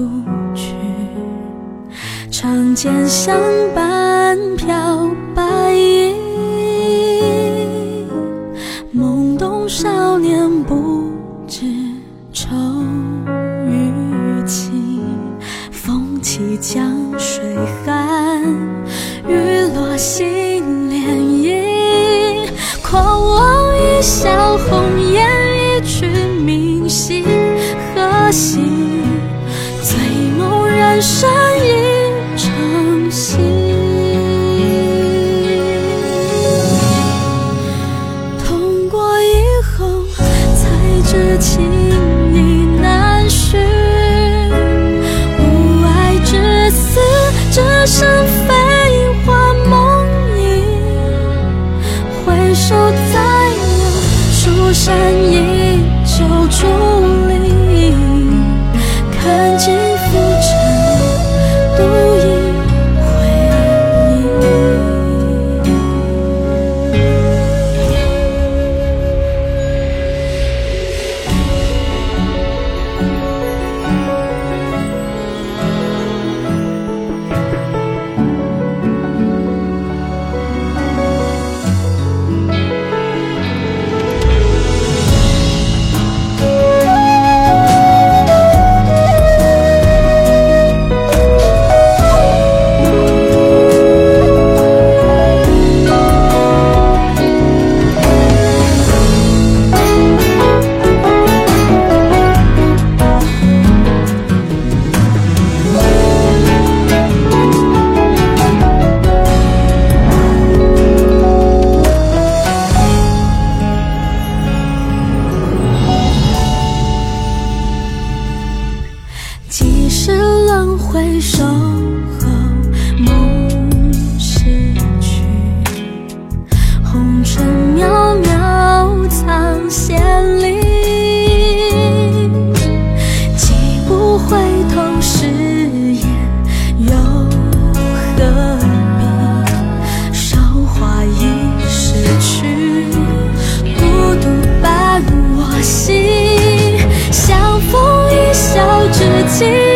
不去，长剑相伴飘白衣。懵懂少年不知愁与情，风起江水寒，雨落心。树在柳，蜀山依旧伫立，看见。see